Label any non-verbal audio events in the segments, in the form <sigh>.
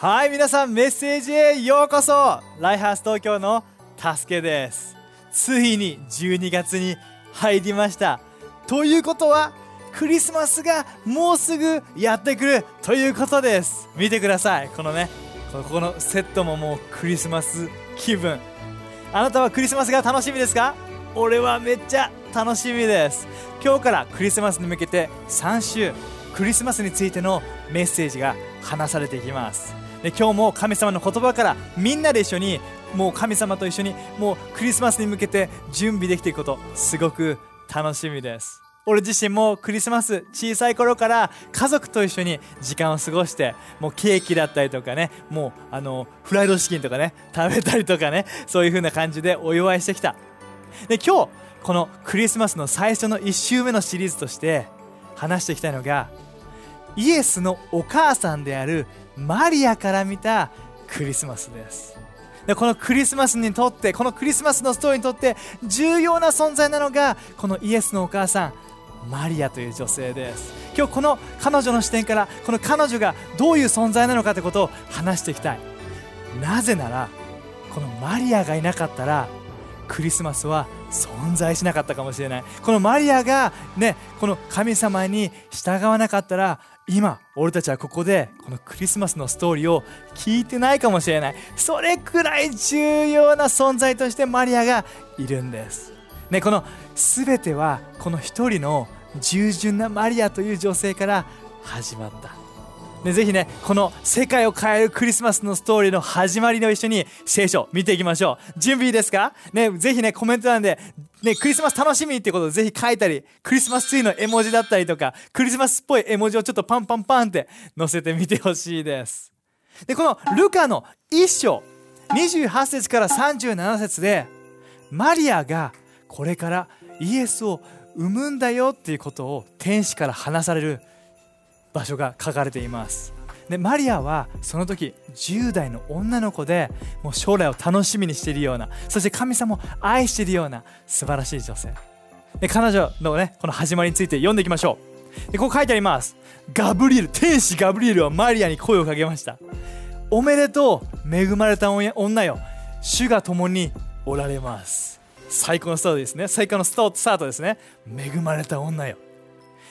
はい皆さんメッセージへようこそ。ライハース東京のたすけです。ついに12月に入りました。ということはクリスマスがもうすぐやってくるということです。見てください。このねここのセットももうクリスマス。気分。あなたはクリスマスが楽しみですか？俺はめっちゃ楽しみです。今日からクリスマスに向けて3週クリスマスについてのメッセージが話されていきます。で今日も神様の言葉からみんなで一緒にもう神様と一緒にもうクリスマスに向けて準備できていくことすごく楽しみです。俺自身もクリスマス小さい頃から家族と一緒に時間を過ごしてもうケーキだったりとかねもうあのフライドチキンとかね食べたりとかねそういう風な感じでお祝いしてきた。で今日このクリスマスの最初の1週目のシリーズとして話していきたいのがイエスのお母さんであるマリアから見たクリスマスです。でこのクリスマスにとってこのクリスマスのストーリーにとって重要な存在なのがこのイエスのお母さんマリアという女性です。今日この彼女の視点からこの彼女がどういう存在なのかということを話していきたい。なぜならこのマリアがいなかったらクリスマスは存在しなかったかもしれない。このマリアがねこの神様に従わなかったら今俺たちはここでこのクリスマスのストーリーを聞いてないかもしれない。それくらい重要な存在としてマリアがいるんです。ねこの全てはこの一人の従順なマリアという女性から始まった。ね、ぜひねこの世界を変えるクリスマスのストーリーの始まりの一緒に聖書見ていきましょう準備いいですか？ねぜひねコメント欄でね、クリスマス楽しみってことをぜひ書いたり、クリスマスツリーの絵文字だったりとか、クリスマスっぽい絵文字をちょっとパンパンパンって載せてみてほしいです。で、このルカの一章、28節から37節で、マリアがこれからイエスを産むんだよっていうことを天使から話される場所が書かれています。でマリアはその時10代の女の子でもう将来を楽しみにしているようなそして神様を愛しているような素晴らしい女性。で彼女のねこの始まりについて読んでいきましょう。でここ書いてあります。ガブリエル天使ガブリエルはマリアに声をかけました。おめでとう恵まれた女よ。主が共におられます。最高のスタートですね。最高のスタートですね。恵まれた女よ。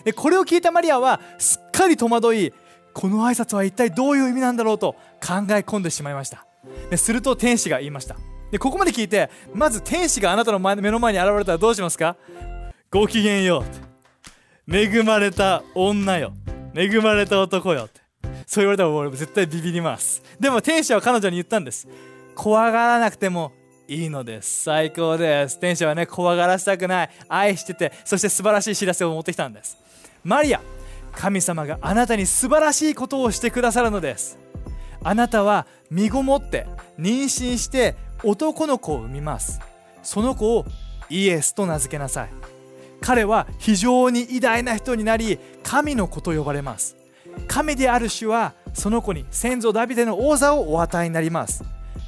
でこれを聞いたマリアはすっかり戸惑いこの挨拶は一体どういう意味なんだろうと考え込んでしまいました。ですると天使が言いました。でここまで聞いてまず天使があなたの目の前に現れたらどうしますか？ごきげんよう恵まれた女よ恵まれた男よって。そう言われたら俺絶対ビビります。でも天使は彼女に言ったんです怖がらなくてもいいのです最高です天使はね怖がらせたくない愛しててそして素晴らしい知らせを持ってきたんですマリア神様があなたに素晴らしいことをしてくださるのです。あなたは身ごもって妊娠して男の子を産みます。その子をイエスと名付けなさい。彼は非常に偉大な人になり神の子と呼ばれます。神である主はその子に先祖ダビデの王座をお与えになります。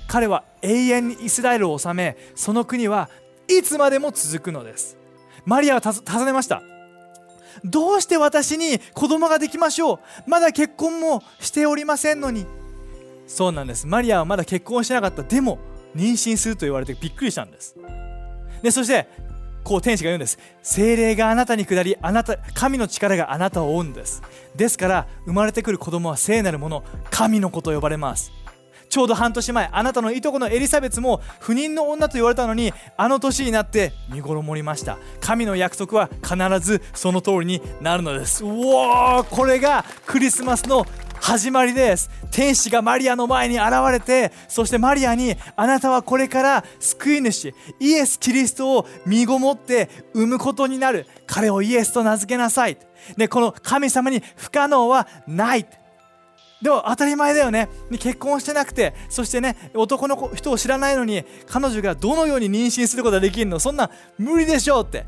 彼は永遠にイスラエルを治めその国はいつまでも続くのです。マリアは尋ねました。どうして私に子供ができましょう？まだ結婚もしておりませんのに。そうなんです。マリアはまだ結婚してなかった。でも妊娠すると言われてびっくりしたんです。でそしてこう天使が言うんです。精霊があなたに下りあなた神の力があなたを追うんです。ですから生まれてくる子供は聖なるもの神の子と呼ばれます。ちょうど半年前あなたのいとこのエリザベツも不妊の女と言われたのにあの年になって見頃りました。神の約束は必ずその通りになるのです。うおーこれがクリスマスの始まりです。天使がマリアの前に現れてそしてマリアにあなたはこれから救い主イエス・キリストを身ごもって産むことになる。彼をイエスと名付けなさい。でこの神様に不可能はない。でも当たり前だよね。結婚してなくてそしてね男の人を知らないのに彼女がどのように妊娠することができるのそんな無理でしょうって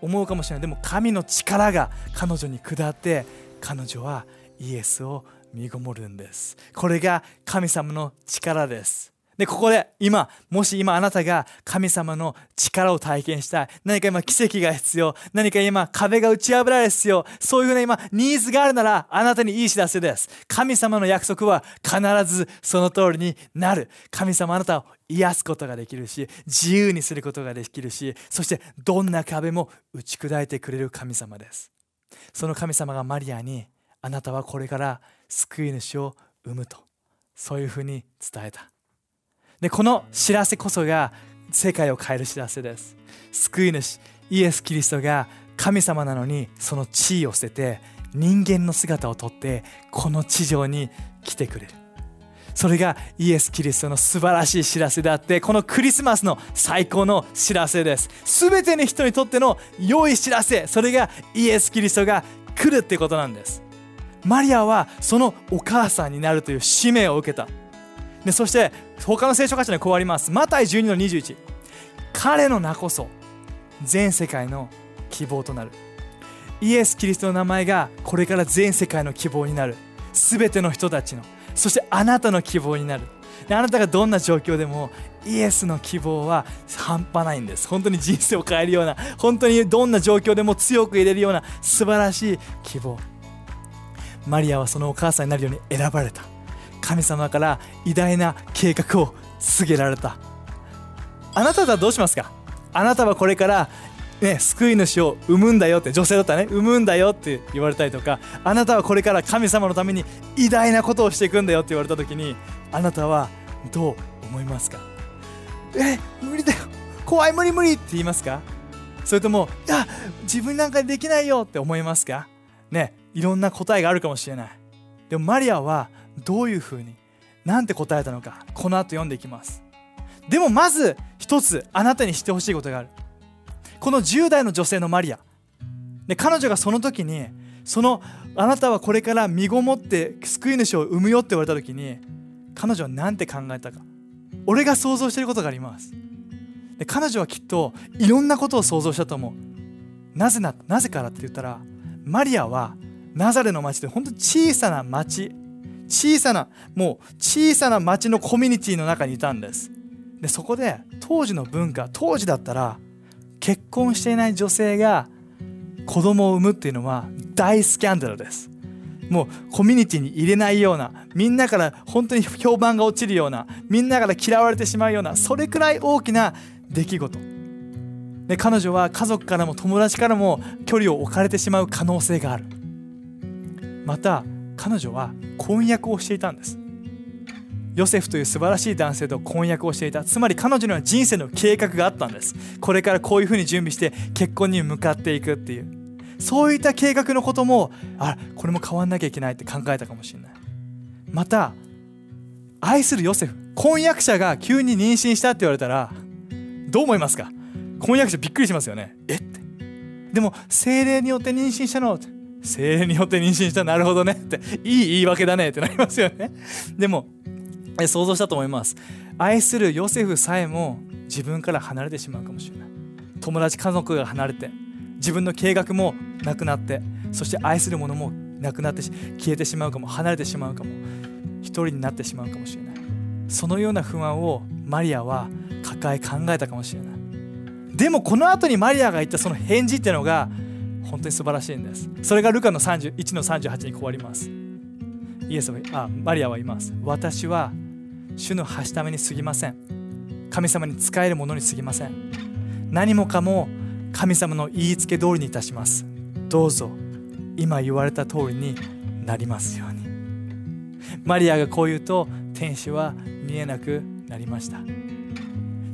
思うかもしれない。でも神の力が彼女に下って彼女はイエスを見ごもるんです。これが神様の力です。で、ここで今、もし今あなたが神様の力を体験したい。何か今奇跡が必要。何か今壁が打ち破られる必要。そういうふうな今ニーズがあるならあなたにいい知らせです。神様の約束は必ずその通りになる。神様あなたを癒すことができるし、自由にすることができるし、そしてどんな壁も打ち砕いてくれる神様です。その神様がマリアにあなたはこれから救い主を生むと。そういうふうに伝えた。でこの知らせこそが世界を変える知らせです。救い主イエス・キリストが神様なのにその地位を捨てて人間の姿をとってこの地上に来てくれる。それがイエス・キリストの素晴らしい知らせであってこのクリスマスの最高の知らせです。全ての人にとっての良い知らせ。それがイエス・キリストが来るってことなんです。マリアはそのお母さんになるという使命を受けた。でそして他の聖書箇所にこうあります。マタイ12の21彼の名こそ全世界の希望となる。イエス・キリストの名前がこれから全世界の希望になる。全ての人たちのそしてあなたの希望になる。あなたがどんな状況でもイエスの希望は半端ないんです。本当に人生を変えるような本当にどんな状況でも強く入れるような素晴らしい希望。マリアはそのお母さんになるように選ばれた。神様から偉大な計画を告げられた。あなたはどうしますか？あなたはこれからね、救い主を産むんだよって女性だったらね産むんだよって言われたりとかあなたはこれから神様のために偉大なことをしていくんだよって言われた時にあなたはどう思いますか？え無理だよ。怖い無理無理って言いますか？それともいや自分なんかできないよって思いますか？ねいろんな答えがあるかもしれない。でもマリアはどういうふうになんて答えたのかこの後読んでいきます。でもまず一つあなたにしてほしいことがある。この10代の女性のマリア。で彼女がその時にそのあなたはこれから身ごもって救い主を産むよって言われた時に彼女は何て考えたか。俺が想像していることがあります。で彼女はきっといろんなことを想像したと思う。なぜななぜからって言ったらマリアはナザレの町で本当に小さな町小さなもう小さな町のコミュニティの中にいたんです。でそこで当時の文化当時だったら結婚していない女性が子供を産むっていうのは大スキャンダルです。もうコミュニティに入れないようなみんなから本当に評判が落ちるようなみんなから嫌われてしまうようなそれくらい大きな出来事。で彼女は家族からも友達からも距離を置かれてしまう可能性がある。また彼女は婚約をしていたんです。ヨセフという素晴らしい男性と婚約をしていた。つまり彼女には人生の計画があったんです。これからこういうふうに準備して結婚に向かっていくっていう。そういった計画のこともあこれも変わんなきゃいけないって考えたかもしれない。また愛するヨセフ婚約者が急に妊娠したって言われたらどう思いますか？婚約者びっくりしますよね。えって。でも精霊によって妊娠したのって。精霊によって妊娠した。なるほどね。っていい言い訳だね。ってなりますよね。でも想像したと思います。愛するヨセフさえも自分から離れてしまうかもしれない。友達家族が離れて自分の計画もなくなってそして愛するものもなくなって消えてしまうかも離れてしまうかも一人になってしまうかもしれない。そのような不安をマリアは抱え考えたかもしれない。でもこの後にマリアが言ったその返事っていうのが本当に素晴らしいんです。それがルカの31の38にこうあります。イエスはあマリアは言います。私は主の橋ために過ぎません。神様に仕えるものに過ぎません。何もかも神様の言いつけ通りにいたします。どうぞ今言われた通りになりますように。マリアがこう言うと天使は見えなくなりました。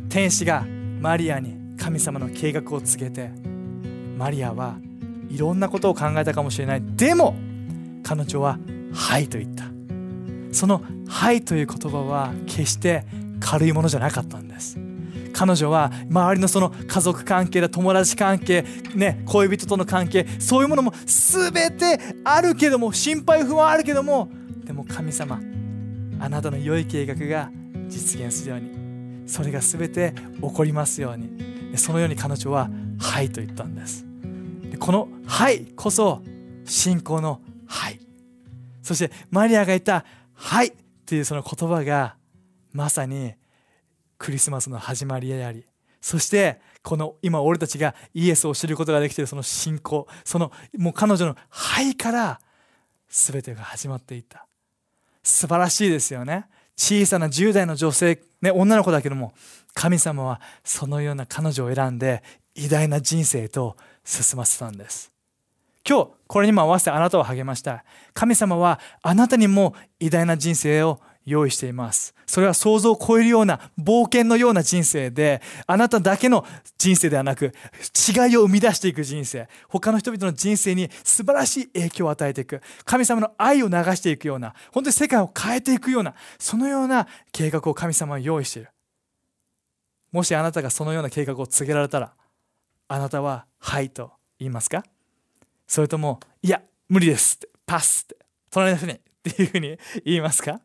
天使がマリアに神様の計画を告げてマリアはいろんなことを考えたかもしれない。でも彼女は「はい」と言った。その「はい」という言葉は決して軽いものじゃなかったんです。彼女は周りのその家族関係だ友達関係、ね、恋人との関係そういうものも全てあるけども心配不安あるけどもでも神様あなたの良い計画が実現するようにそれが全て起こりますように。そのように彼女は「はい」と言ったんです。この「はい」こそ信仰の「はい」そしてマリアが言った「はい」っていうその言葉がまさにクリスマスの始まりでありそしてこの今俺たちがイエスを知ることができているその信仰そのもう彼女の肺から全てが始まっていった。素晴らしいですよね。小さな10代の女性、ね、女の子だけども神様はそのような彼女を選んで偉大な人生と進ませたんです今日これにも合わせてあなたを励ました神様はあなたにも偉大な人生を用意しています。それは想像を超えるような冒険のような人生で、あなただけの人生ではなく、違いを生み出していく人生、他の人々の人生に素晴らしい影響を与えていく、神様の愛を流していくような、本当に世界を変えていくような、そのような計画を神様は用意している。もしあなたがそのような計画を告げられたら、あなたは、はいと言いますか？それとも、いや、無理ですって、パスって、隣の人にっていうふうに言いますか？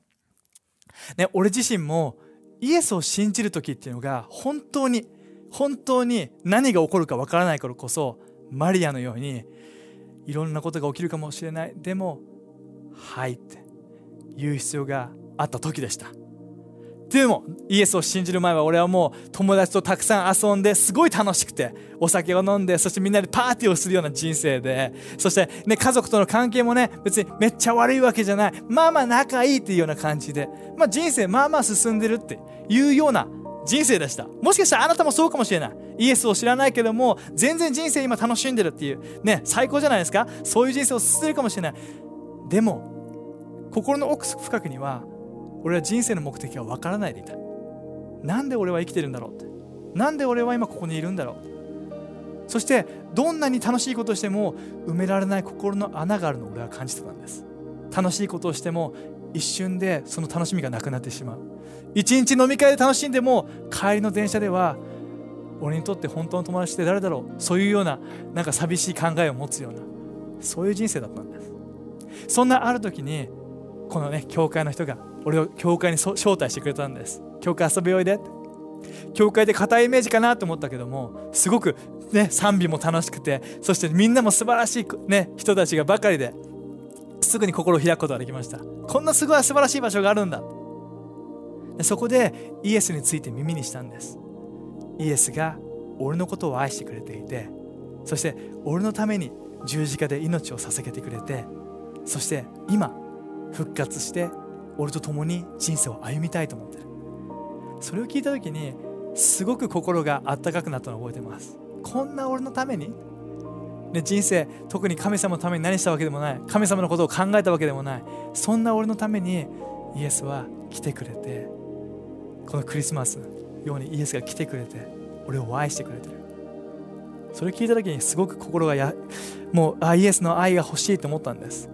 ね、俺自身もイエスを信じる時っていうのが本当に本当に何が起こるかわからないからこそマリアのようにいろんなことが起きるかもしれない。でも「はい」って言う必要があった時でした。でもイエスを信じる前は俺はもう友達とたくさん遊んですごい楽しくてお酒を飲んでそしてみんなでパーティーをするような人生でそしてね家族との関係もね別にめっちゃ悪いわけじゃないまあまあ仲いいっていうような感じでまあ人生まあまあ進んでるっていうような人生でした。もしかしたらあなたもそうかもしれない。イエスを知らないけども全然人生今楽しんでるっていうね最高じゃないですか。そういう人生を進んでるかもしれない。でも心の奥深くには俺は人生の目的は分からないでいた。なんで俺は生きてるんだろうって。なんで俺は今ここにいるんだろう。そしてどんなに楽しいことをしても埋められない心の穴があるのを俺は感じてたんです。楽しいことをしても一瞬でその楽しみがなくなってしまう。一日飲み会で楽しんでも帰りの電車では俺にとって本当の友達って誰だろう。そういうようななんか寂しい考えを持つようなそういう人生だったんです。そんなある時にこのね教会の人が俺を教会に招待してくれたんです。教会遊びおいで教会で固いイメージかなと思ったけどもすごくね賛美も楽しくてそしてみんなも素晴らしい、ね、人たちがばかりですぐに心を開くことができました。こんなすごい素晴らしい場所があるんだ。でそこでイエスについて耳にしたんです。イエスが俺のことを愛してくれていてそして俺のために十字架で命を捧げてくれてそして今復活して俺と共に人生を歩みたいと思ってる。それを聞いた時にすごく心があったかくなったのを覚えてます。こんな俺のために、ね、人生特に神様のために何したわけでもない。神様のことを考えたわけでもない。そんな俺のためにイエスは来てくれてこのクリスマスのようにイエスが来てくれて俺を愛してくれてる。それ聞いた時にすごく心がやもうあイエスの愛が欲しいと思ったんです。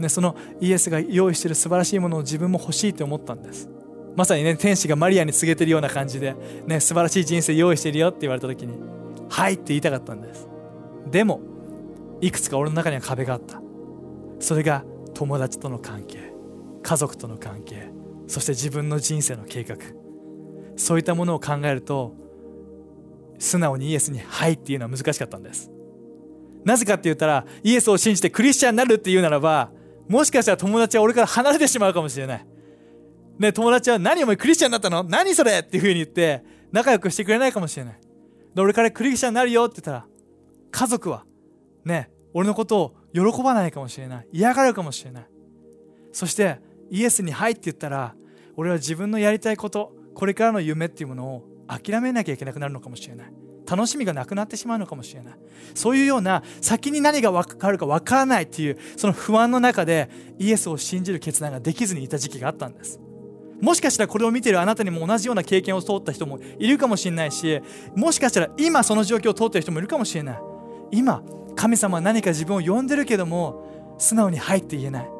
ね、そのイエスが用意している素晴らしいものを自分も欲しいと思ったんです。まさにね天使がマリアに告げてるような感じで、ね、素晴らしい人生用意してるよって言われた時に「はい」って言いたかったんです。でもいくつか俺の中には壁があった。それが友達との関係家族との関係そして自分の人生の計画。そういったものを考えると素直にイエスに「はい」っていうのは難しかったんです。なぜかって言ったらイエスを信じてクリスチャンになるっていうならばもしかしたら友達は俺から離れてしまうかもしれない。ね、友達は何お前クリスチャンになったの？何それ？っていう風に言って仲良くしてくれないかもしれない。で俺からクリスチャンになるよって言ったら家族はね、俺のことを喜ばないかもしれない。嫌がるかもしれない。そしてイエスに入って言ったら俺は自分のやりたいこと、これからの夢っていうものを諦めなきゃいけなくなるのかもしれない。楽しみがなくなってしまうのかもしれない。そういうような先に何が分かるか分からないっていうその不安の中でイエスを信じる決断ができずにいた時期があったんです。もしかしたらこれを見ているあなたにも同じような経験を通った人もいるかもしれないしもしかしたら今その状況を通っている人もいるかもしれない。今神様は何か自分を呼んでるけども素直に入って言えない。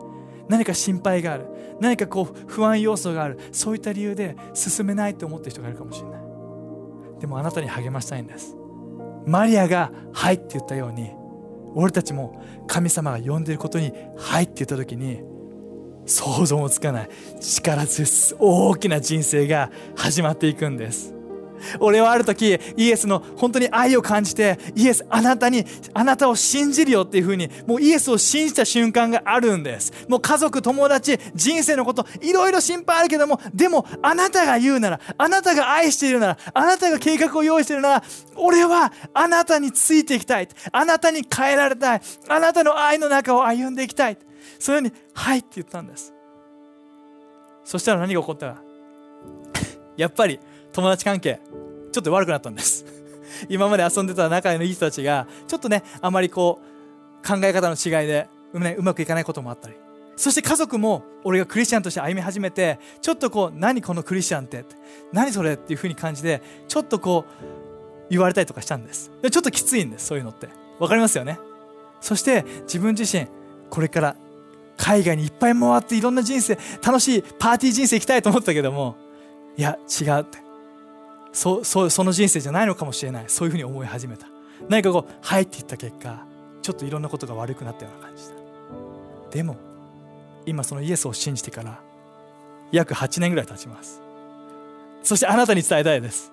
何か心配がある。何かこう不安要素がある。そういった理由で進めないと思ってる人がいるかもしれない。でもあなたに励ましたいんです。マリアが「はい」って言ったように俺たちも神様が呼んでいることに「はい」って言った時に想像もつかない。力強い大きな人生が始まっていくんです。俺はある時イエスの本当に愛を感じてイエスあなたにあなたを信じるよっていうふうにもうイエスを信じた瞬間があるんです。もう家族友達人生のこといろいろ心配あるけどもでもあなたが言うならあなたが愛しているならあなたが計画を用意しているなら俺はあなたについていきたい。あなたに変えられたい。あなたの愛の中を歩んでいきたい。そういうふうに「はい」って言ったんです。そしたら何が起こった？<laughs> やっぱり友達関係。ちょっと悪くなったんです。<laughs> 今まで遊んでた仲のいい人たちがちょっとねあまりこう考え方の違いで、ね、うまくいかないこともあったり。そして家族も俺がクリスチャンとして歩み始めてちょっとこう何このクリスチャンって何それっていうふうに感じでちょっとこう言われたりとかしたんです。でちょっときついんですそういうのって。分かりますよね。そして自分自身これから海外にいっぱい回っていろんな人生楽しいパーティー人生行きたいと思ったけどもいや違うって。そそその人生じゃないのかもしれない。そういうふうに思い始めた。何かこう「はい」って言った結果ちょっといろんなことが悪くなったような感じだ。でも今そのイエスを信じてから約8年ぐらい経ちます。そしてあなたに伝えたいです。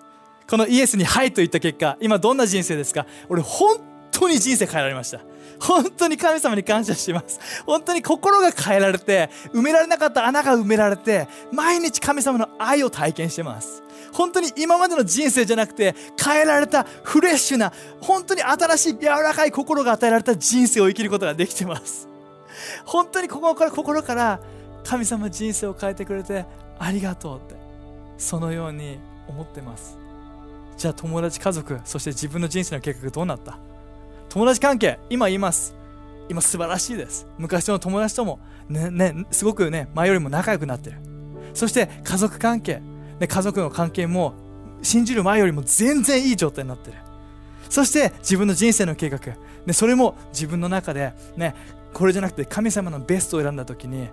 このイエスに「はい」と言った結果今どんな人生ですか？俺本当に人生変えられました。本当に神様に感謝します。本当に心が変えられて埋められなかった穴が埋められて毎日神様の愛を体験してます。本当に今までの人生じゃなくて変えられたフレッシュな本当に新しい柔らかい心が与えられた人生を生きることができてます。本当にここから心から神様人生を変えてくれてありがとうってそのように思ってます。じゃあ友達家族そして自分の人生の計画どうなった？友達関係今言います。今素晴らしいです。昔の友達ともねねすごくね前よりも仲良くなってる。そして家族関係、ね、家族の関係も信じる前よりも全然いい状態になってる。そして自分の人生の計画、ね、それも自分の中でねこれじゃなくて神様のベストを選んだ時に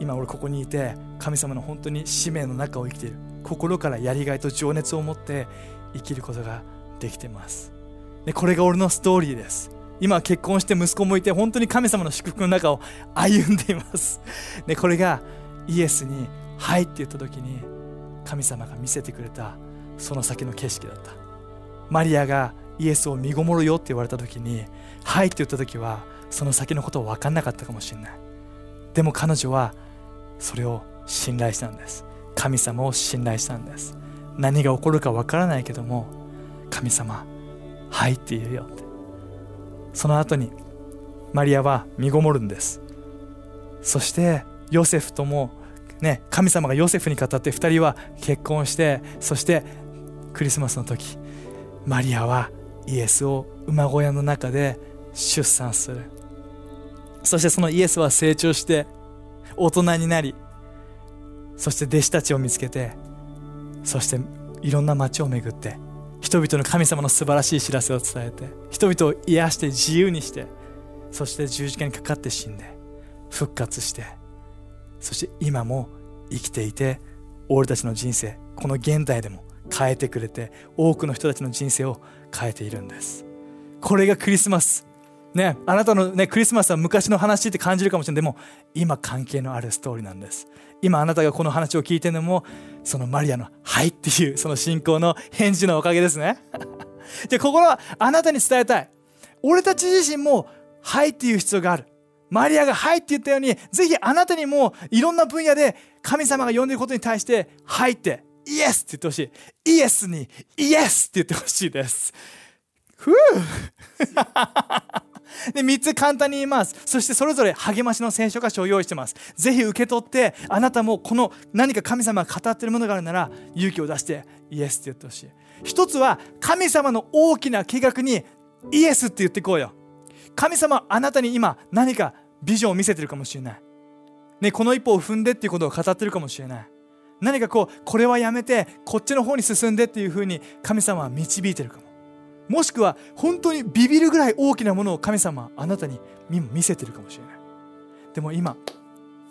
今俺ここにいて神様の本当に使命の中を生きている。心からやりがいと情熱を持って生きることができてます。でこれが俺のストーリーです。今結婚して息子もいて本当に神様の祝福の中を歩んでいます。でこれがイエスに「はい」って言った時に神様が見せてくれたその先の景色だった。マリアがイエスを見ごもるよって言われた時に「はい」って言った時はその先のことを分かんなかったかもしれない。でも彼女はそれを信頼したんです。神様を信頼したんです。何が起こるか分からないけども神様はいって言うよって。その後にマリアは身ごもるんです。そしてヨセフともね神様がヨセフに語って2人は結婚してそしてクリスマスの時マリアはイエスを馬小屋の中で出産する。そしてそのイエスは成長して大人になりそして弟子たちを見つけてそしていろんな街を巡って人々の神様の素晴らしい知らせを伝えて人々を癒して自由にしてそして十字架にかかって死んで復活してそして今も生きていて俺たちの人生この現代でも変えてくれて多くの人たちの人生を変えているんです。これがクリスマス。ねあなたのねクリスマスは昔の話って感じるかもしれない。でも今関係のあるストーリーなんです。今あなたがこの話を聞いてるのもそのマリアの「はい」っていうその信仰の返事のおかげですね。<laughs> じゃあここはあなたに伝えたい。俺たち自身も「はい」っていう必要がある。マリアが「はい」って言ったようにぜひあなたにもいろんな分野で神様が呼んでることに対して「はい」って「イエス」って言ってほしい。イエスに「イエス」って言ってほしいです。ふう。で、3つ簡単に言います。そしてそれぞれ励ましの聖書箇所を用意してます。ぜひ受け取って、あなたもこの何か神様が語っているものがあるなら、勇気を出してイエスって言ってほしい。一つは、神様の大きな計画にイエスって言っていこうよ。神様あなたに今何かビジョンを見せてるかもしれない。ね、この一歩を踏んでっていうことを語ってるかもしれない。何かこう、これはやめて、こっちの方に進んでっていうふうに神様は導いてるかも。もしくは本当にビビるぐらい大きなものを神様あなたに見せてるかもしれない。でも今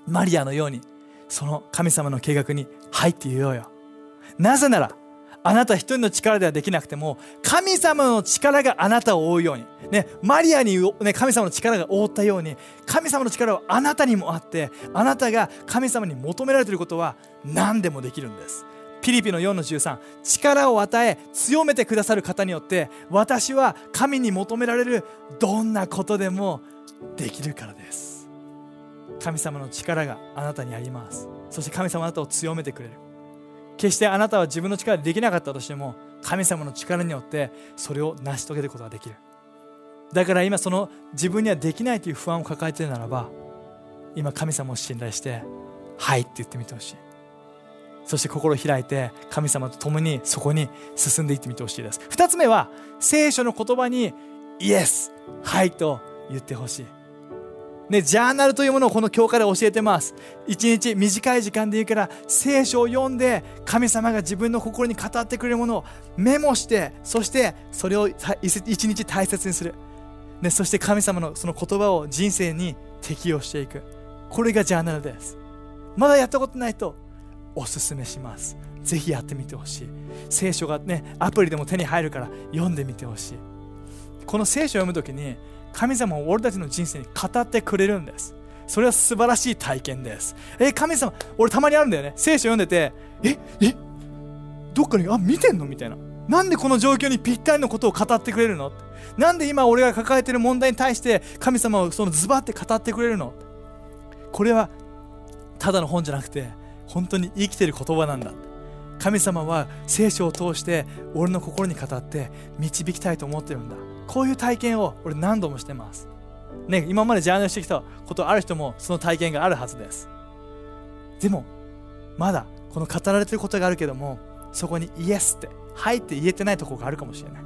マリアのようにその神様の計画に入って言おうよ。なぜならあなた一人の力ではできなくても神様の力があなたを覆うように、ね、マリアに、ね、神様の力が覆ったように神様の力はあなたにもあってあなたが神様に求められていることは何でもできるんです。ピリピの4の13力を与え強めてくださる方によって私は神に求められるどんなことでもできるからです。神様の力があなたにあります。そして神様あなたを強めてくれる。決してあなたは自分の力でできなかったとしても神様の力によってそれを成し遂げることができる。だから今その自分にはできないという不安を抱えているならば今神様を信頼して「はい」って言ってみてほしい。そして心を開いて神様と共にそこに進んでいってみてほしいです。2つ目は聖書の言葉にイエスはいと言ってほしい。ね、ジャーナルというものをこの教科で教えてます。一日短い時間でいいから聖書を読んで神様が自分の心に語ってくれるものをメモしてそしてそれを一日大切にする、ね、そして神様のその言葉を人生に適用していく。これがジャーナルです。まだやったことないとおすすめします。ぜひやってみてほしい。聖書がねアプリでも手に入るから読んでみてほしい。この聖書を読む時に神様を俺たちの人生に語ってくれるんです。それは素晴らしい体験です。え神様俺たまにあるんだよね。聖書読んでてええどっかにあ見てんの？みたいな。なんでこの状況にぴったりのことを語ってくれるの？なんで今俺が抱えてる問題に対して神様をそのズバって語ってくれるの？これはただの本じゃなくて本当に生きてる言葉なんだ神様は聖書を通して俺の心に語って導きたいと思ってるんだこういう体験を俺何度もしてます。ね、今までジャーナルしてきたことある人もその体験があるはずです。でも、まだこの語られてることがあるけども、そこにイエスって、はいって言えてないとこがあるかもしれない。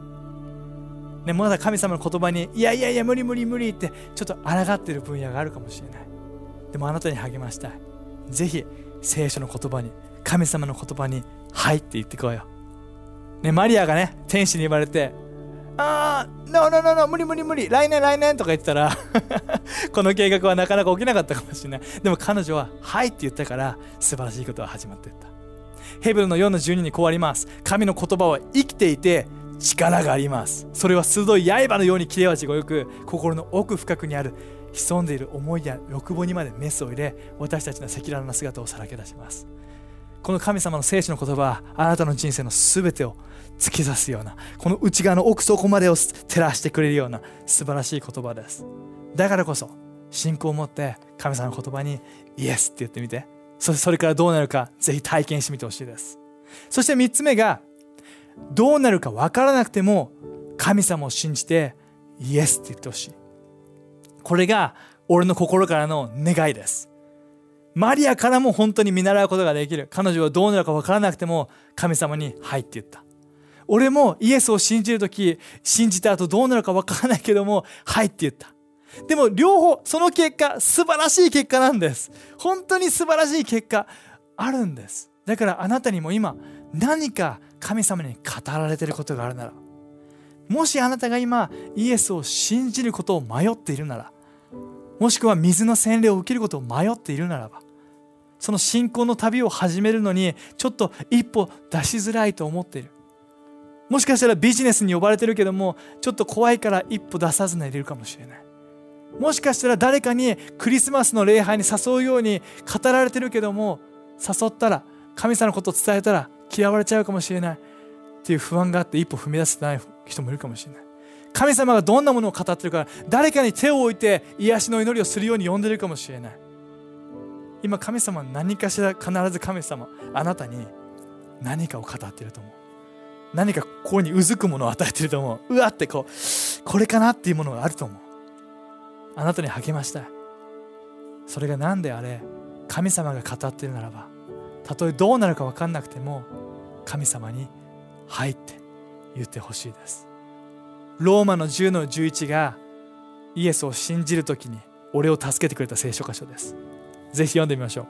ね、まだ神様の言葉に、いやいやいや、無理無理無理ってちょっと抗ってる分野があるかもしれない。でもあなたに励ましたい。ぜひ、聖書の言葉に、神様の言葉に、はいって言ってこいよ。ね、マリアがね、天使に言われて、あー、ノーノーノーノー、無理無理無理、来年来年とか言ってたら <laughs> この計画はなかなか起きなかったかもしれない。でも彼女は、はいって言ったから、素晴らしいことが始まっていった。ヘブルの4の12にこうあります。神の言葉は生きていて、力があります。それは鋭い刃のように切れ味がよく、心の奥深くにある潜んでいる思いや欲望にまでメスを入れ私たちの赤裸々な姿をさらけ出します。この神様の聖書の言葉はあなたの人生の全てを突き刺すようなこの内側の奥底までを照らしてくれるような素晴らしい言葉です。だからこそ信仰を持って神様の言葉にイエスって言ってみてそそれからどうなるかぜひ体験してみてほしいです。そして3つ目がどうなるか分からなくても神様を信じてイエスって言ってほしい。これが俺の心からの願いです。マリアからも本当に見習うことができる。彼女はどうなるか分からなくても神様に「はい」って言った。俺もイエスを信じる時信じた後どうなるか分からないけども「はい」って言った。でも両方その結果素晴らしい結果なんです。本当に素晴らしい結果あるんです。だからあなたにも今何か神様に語られてることがあるならもしあなたが今イエスを信じることを迷っているならもしくは水の洗礼を受けることを迷っているならばその信仰の旅を始めるのにちょっと一歩出しづらいと思っている。もしかしたらビジネスに呼ばれてるけどもちょっと怖いから一歩出さずにいるかもしれない。もしかしたら誰かにクリスマスの礼拝に誘うように語られてるけども誘ったら神様のことを伝えたら嫌われちゃうかもしれない。っていう不安があって一歩踏み出せてない人もいるかもしれない。神様がどんなものを語ってるか誰かに手を置いて癒しの祈りをするように呼んでるかもしれない。今神様は何かしら必ず神様あなたに何かを語ってると思う。何かここにうずくものを与えてると思う。うわってこうこれかなっていうものがあると思う。あなたに励ましたい。それが何であれ神様が語ってるならばたとえどうなるか分かんなくても神様に「はい」って言ってほしいです。ローマの10の11がイエスを信じる時に俺を助けてくれた聖書箇所です。ぜひ読んでみましょう。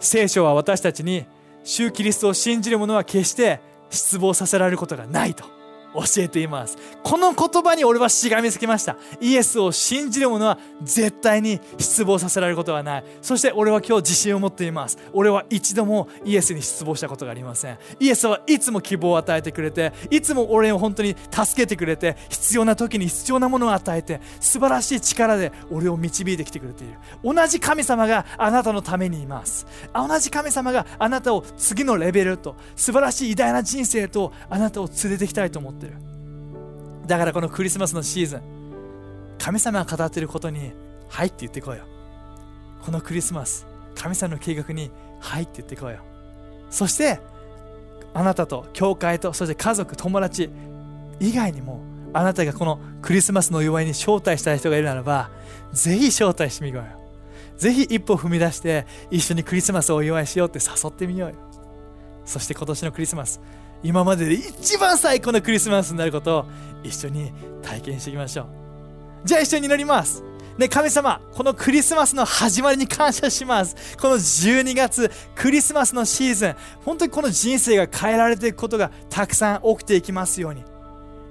聖書は私たちに主キリストを信じる者は決して失望させられることがないと。教えています。この言葉に俺はしがみつきました。イエスを信じる者は絶対に失望させられることはない。そして俺は今日自信を持っています。俺は一度もイエスに失望したことがありません。イエスはいつも希望を与えてくれていつも俺を本当に助けてくれて必要な時に必要なものを与えて素晴らしい力で俺を導いてきてくれている。同じ神様があなたのためにいます。同じ神様があなたを次のレベルと素晴らしい偉大な人生とあなたを連れてきたいと思ってる。だからこのクリスマスのシーズン神様が語っていることに「はい」って言ってこいよ。このクリスマス神様の計画に「はい」って言ってこいよ。そしてあなたと教会とそして家族友達以外にもあなたがこのクリスマスの祝いに招待したい人がいるならばぜひ招待してみよう。よぜひ一歩踏み出して一緒にクリスマスをお祝いしようって誘ってみようよ。そして今年のクリスマス今までで一番最高のクリスマスになることを一緒に体験していきましょうじゃあ一緒に祈りますね、神様、このクリスマスの始まりに感謝します。この12月、クリスマスのシーズン、本当にこの人生が変えられていくことがたくさん起きていきますように。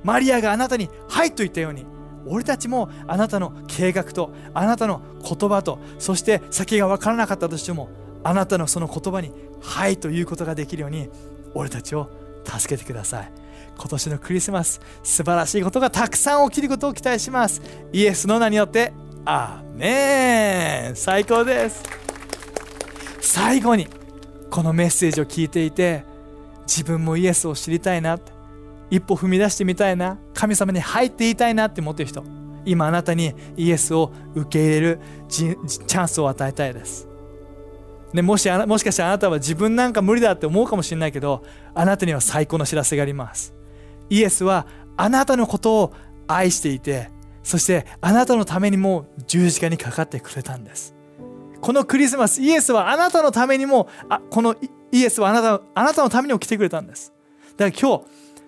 マリアがあなたに、はいと言ったように、俺たちもあなたの計画と、あなたの言葉と、そして先が分からなかったとしても、あなたのその言葉に、はいということができるように、俺たちを助けてください。今年のクリスマス素晴らしいことがたくさん起きることを期待します。イエスの名によってアーメン。最高です。最後にこのメッセージを聞いていて自分もイエスを知りたいな。一歩踏み出してみたいな。神様に入っていたいなって思ってる人。今あなたにイエスを受け入れるチャンスを与えたいです。ね、もしもしかしてあなたは自分なんか無理だって思うかもしれないけどあなたには最高の知らせがあります。イエスはあなたのことを愛していてそしてあなたのためにも十字架にかかってくれたんです。このクリスマスイエスはあなたのためにもあこのイエスはあなたあなたのためにも来てくれたんです。だから今日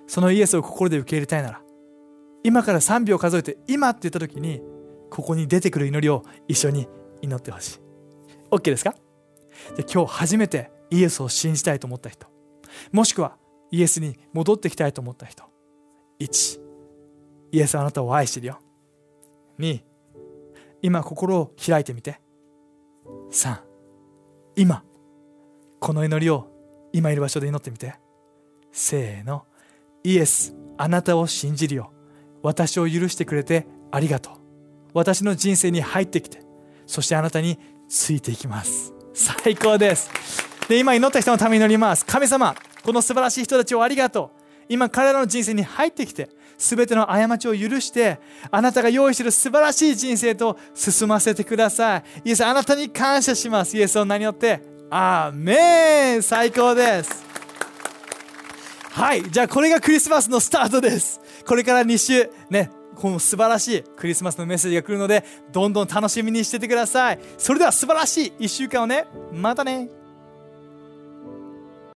そのイエスを心で受け入れたいなら今から3秒数えて今って言った時にここに出てくる祈りを一緒に祈ってほしい。OK ですか？で今日初めてイエスを信じたいと思った人。もしくはイエスに戻ってきたいと思った人。1イエスあなたを愛してるよ。2今心を開いてみて。3今この祈りを今いる場所で祈ってみて。せーのイエスあなたを信じるよ。私を許してくれてありがとう。私の人生に入ってきて。そしてあなたについていきます。最高です。で今祈った人のために祈ります。神様この素晴らしい人たちをありがとう。今彼らの人生に入ってきて全ての過ちを許してあなたが用意している素晴らしい人生と進ませてください。イエスあなたに感謝します。イエスを名によって。アーメン。最高です。はいじゃあこれがクリスマスのスタートです。これから2週ねこの素晴らしいクリスマスのメッセージが来るのでどんどん楽しみにしててください。それでは素晴らしい1週間をね。またね。